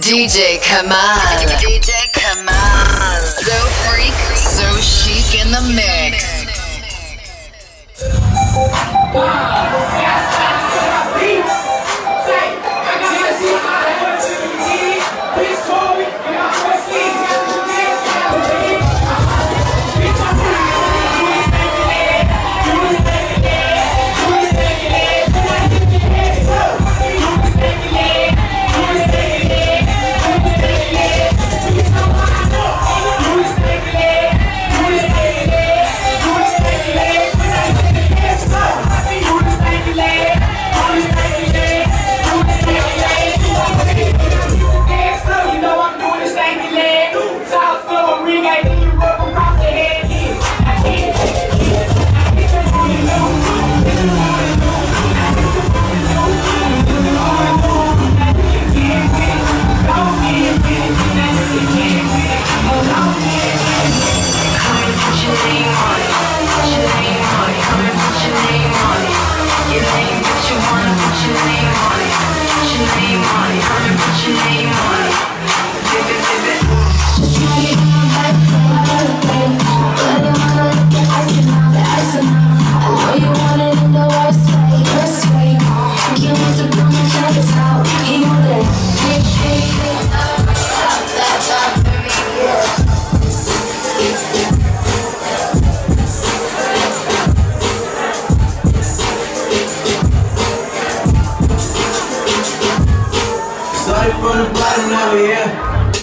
DJ Kamal. DJ Kamal. from the bottom, now we here.